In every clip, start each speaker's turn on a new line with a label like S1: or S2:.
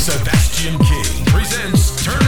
S1: Sebastian King presents Turn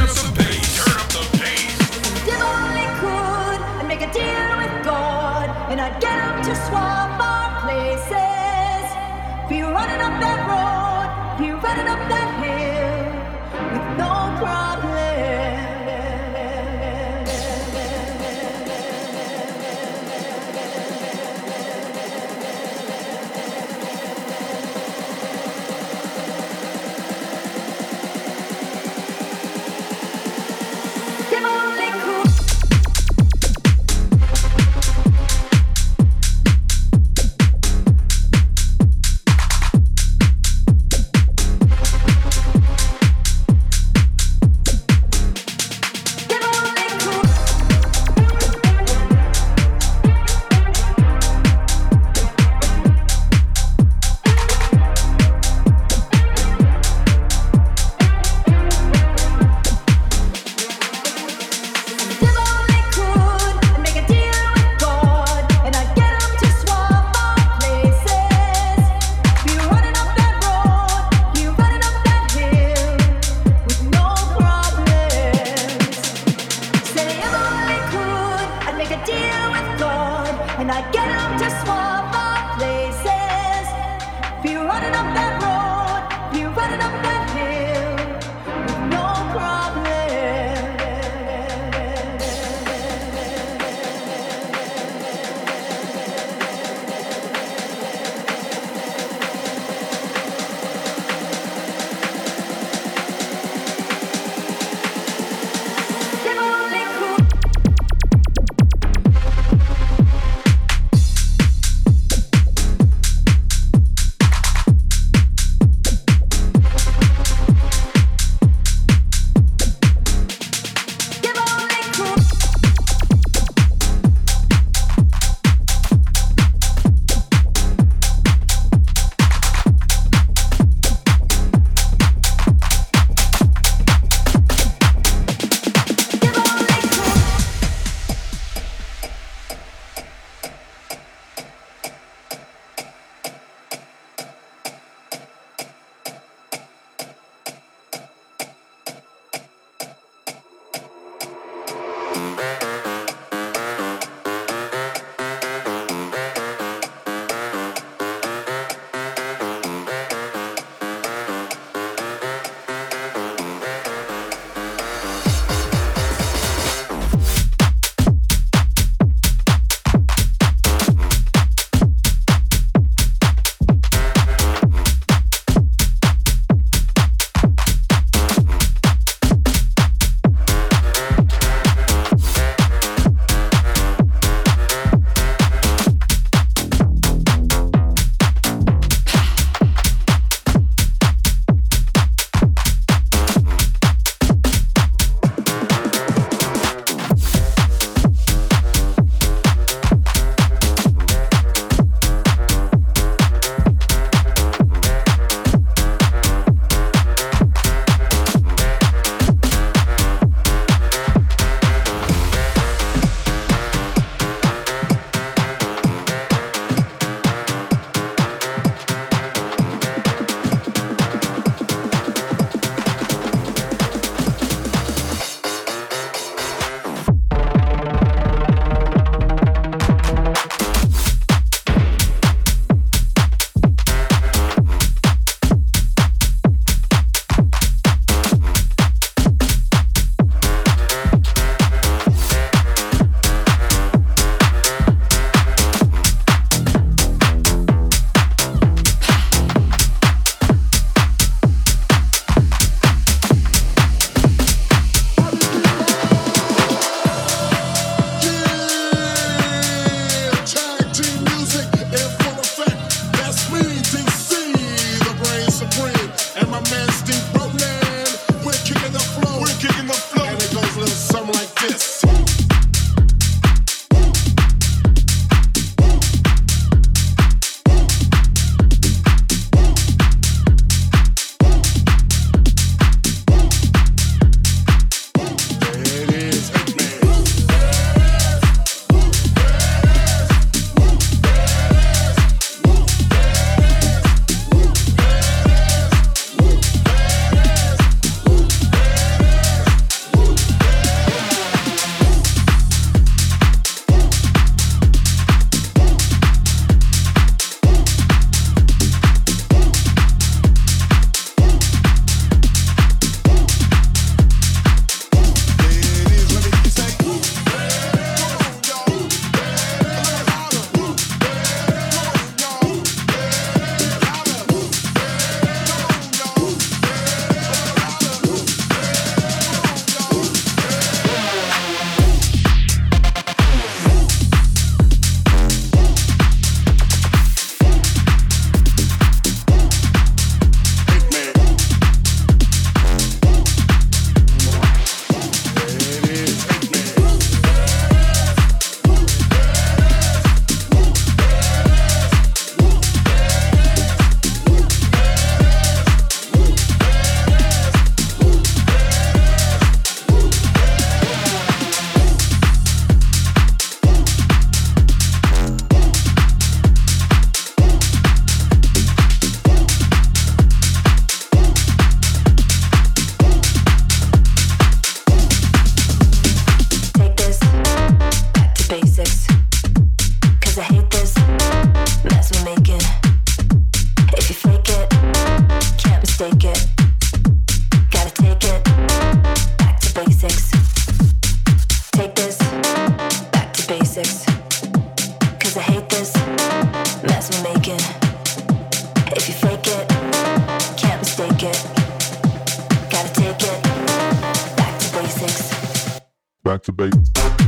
S2: Back to basics.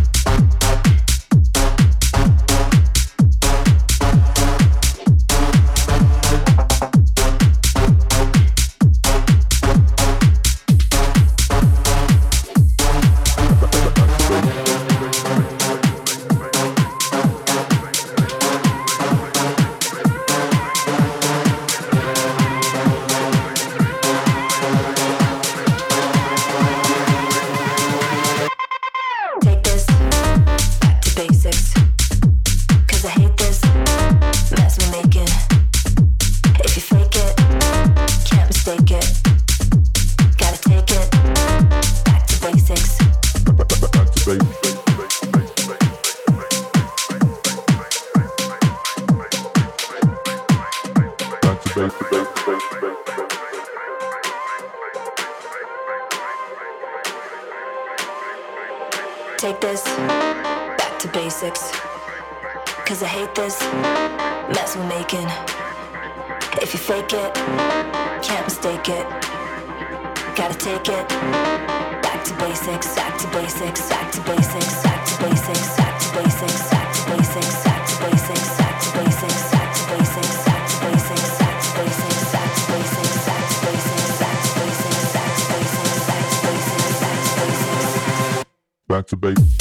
S2: Take this
S3: back to basics.
S4: Cause I hate this mess we're making. If you fake it, can't mistake it. Gotta take it back to basics, back to basics, back to basics, back to basics, back to basics, back to basics, back to basics. Back to basics. back to base.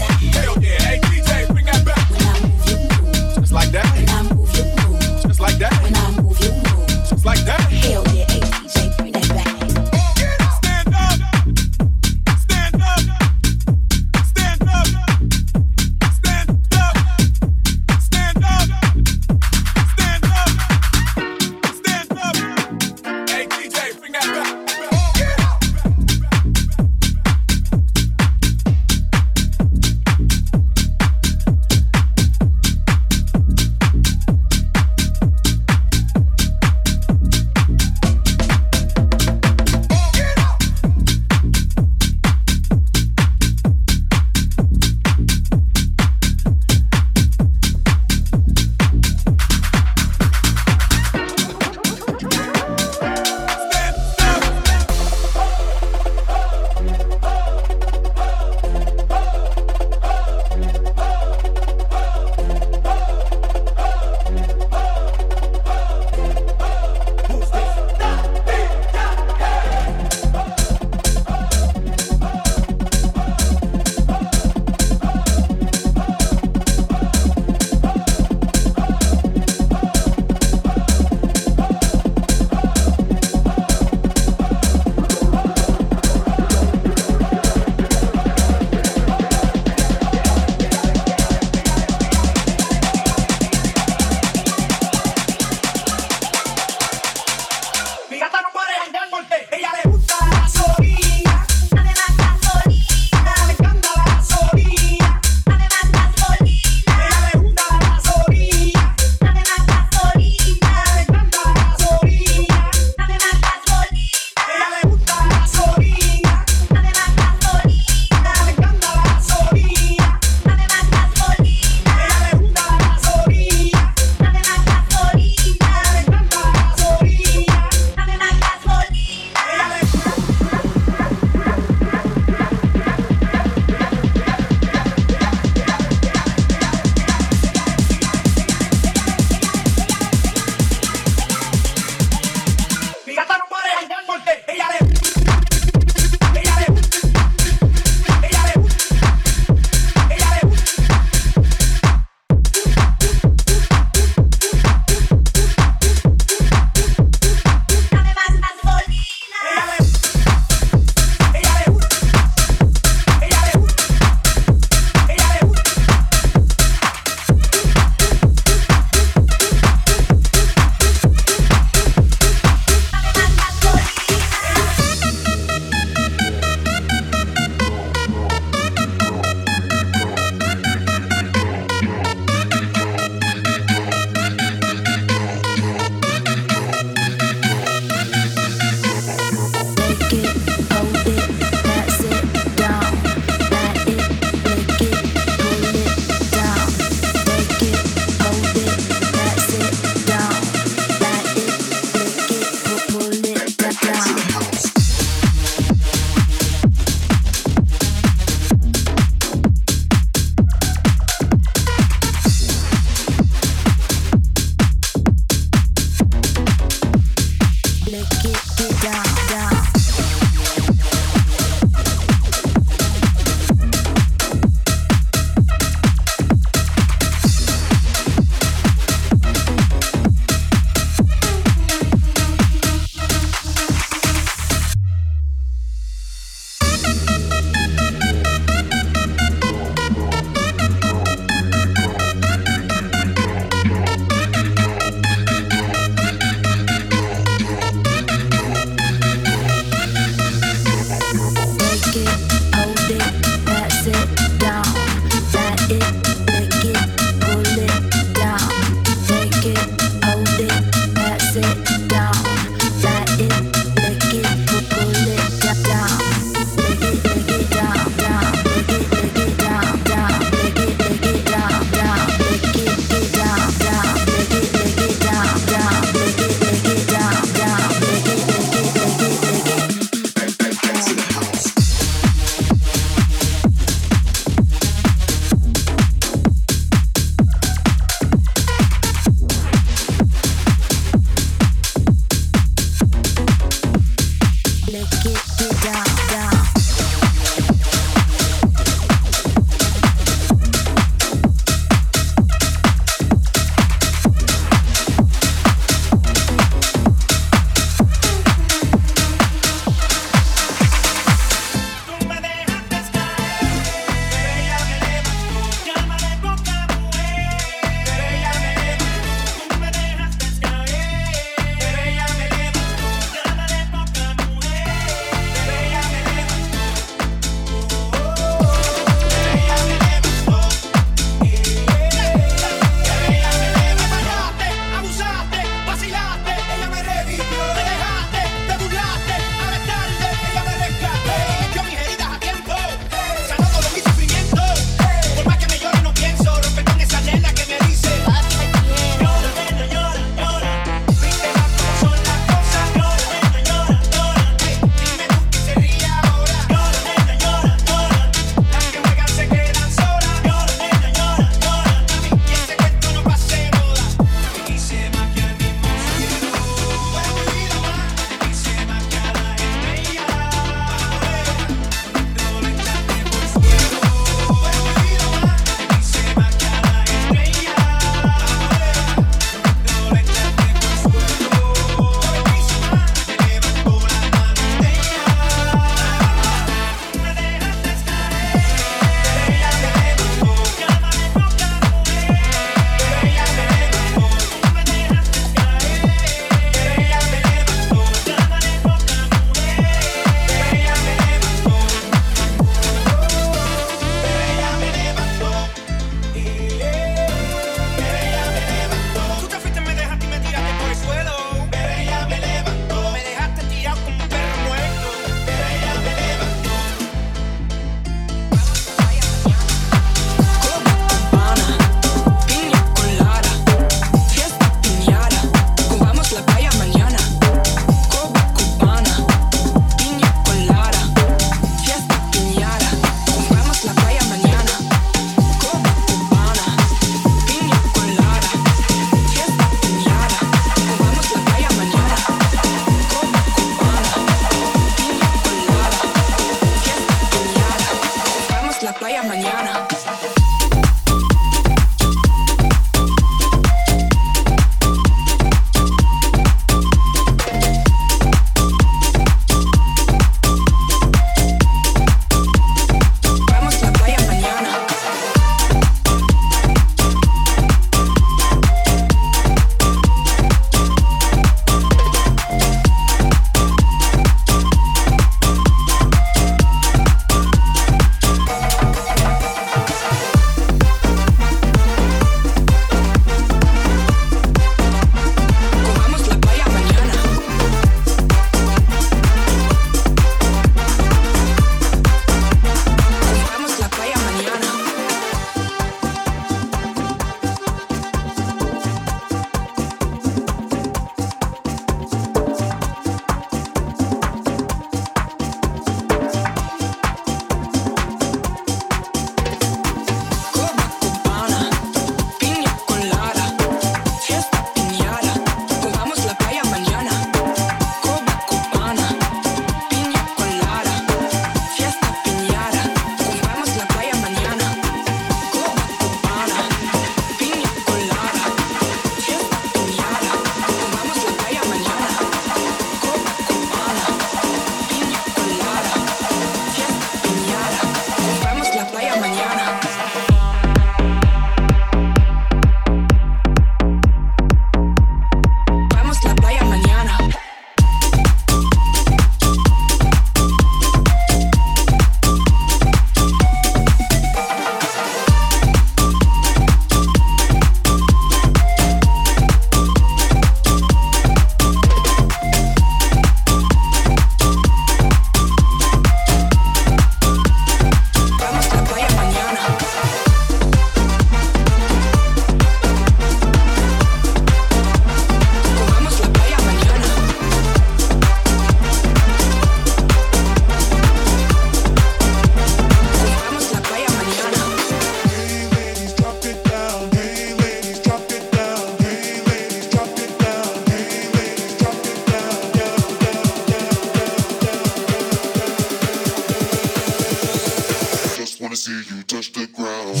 S4: touch the ground.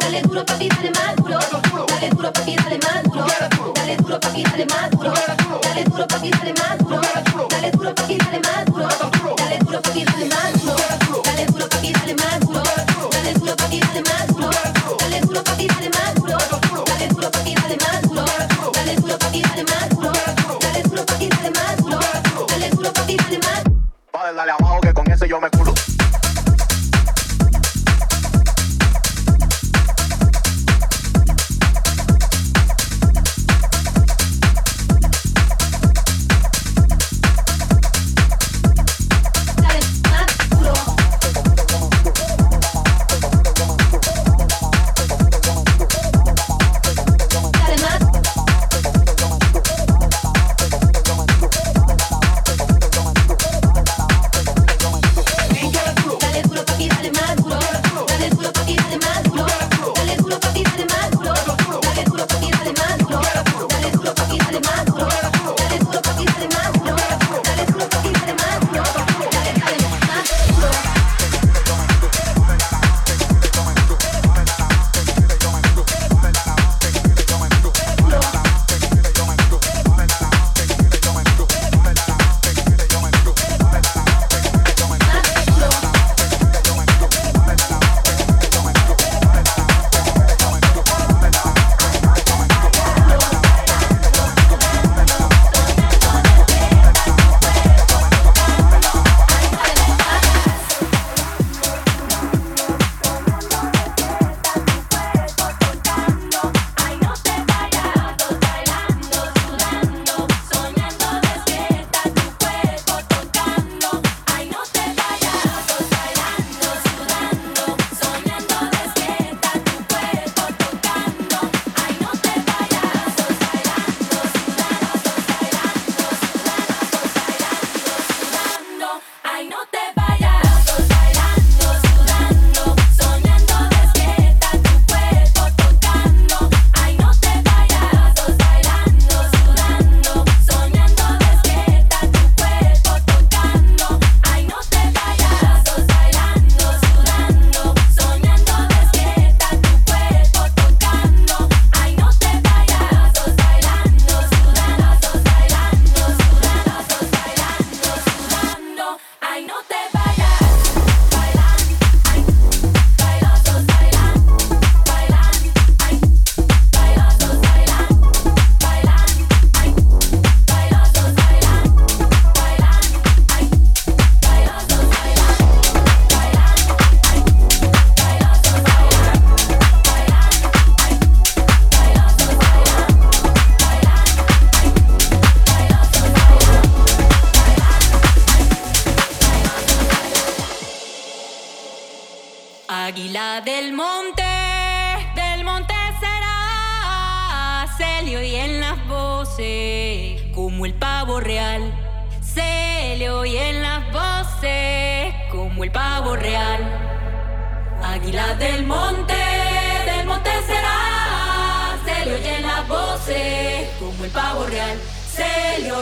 S2: Dale duro, papi, dale más duro. Dale duro, papi, dale más duro. Dale duro, papi, dale más duro. Dale duro, papi, dale más duro.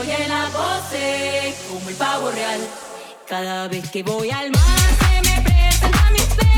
S5: soy el apose, como el pavo real. Cada vez que voy al mar se me presenta mi
S6: fe.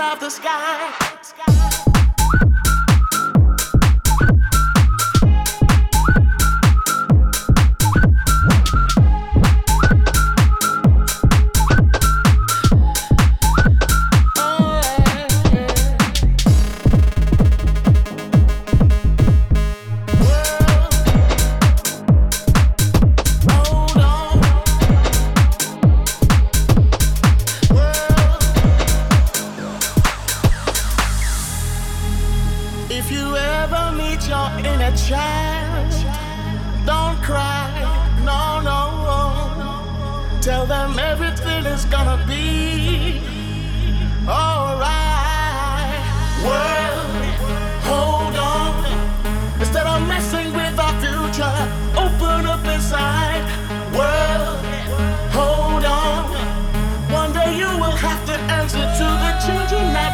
S6: Of the sky.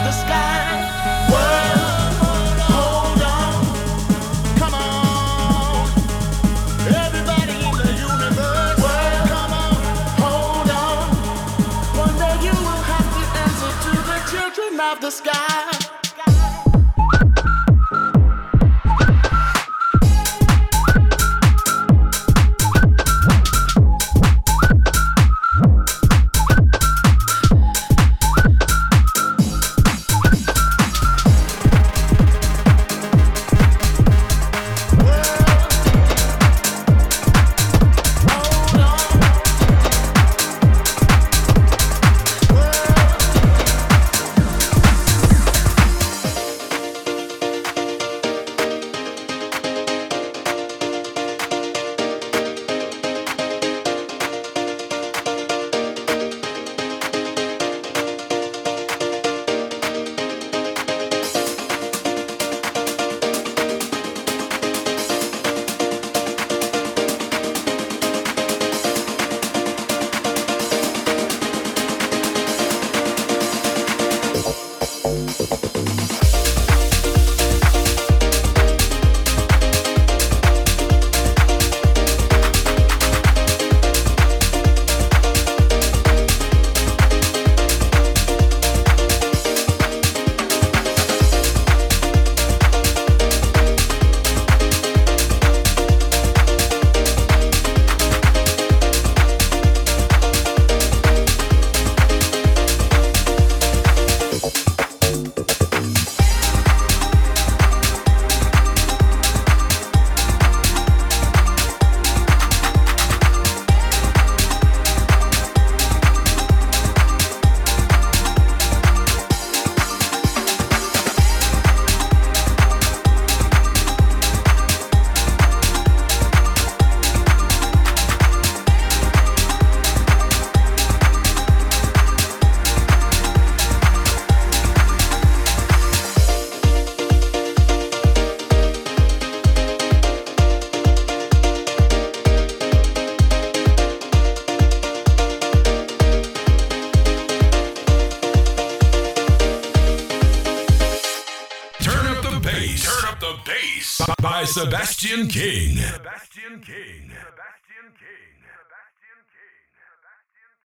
S6: The sky.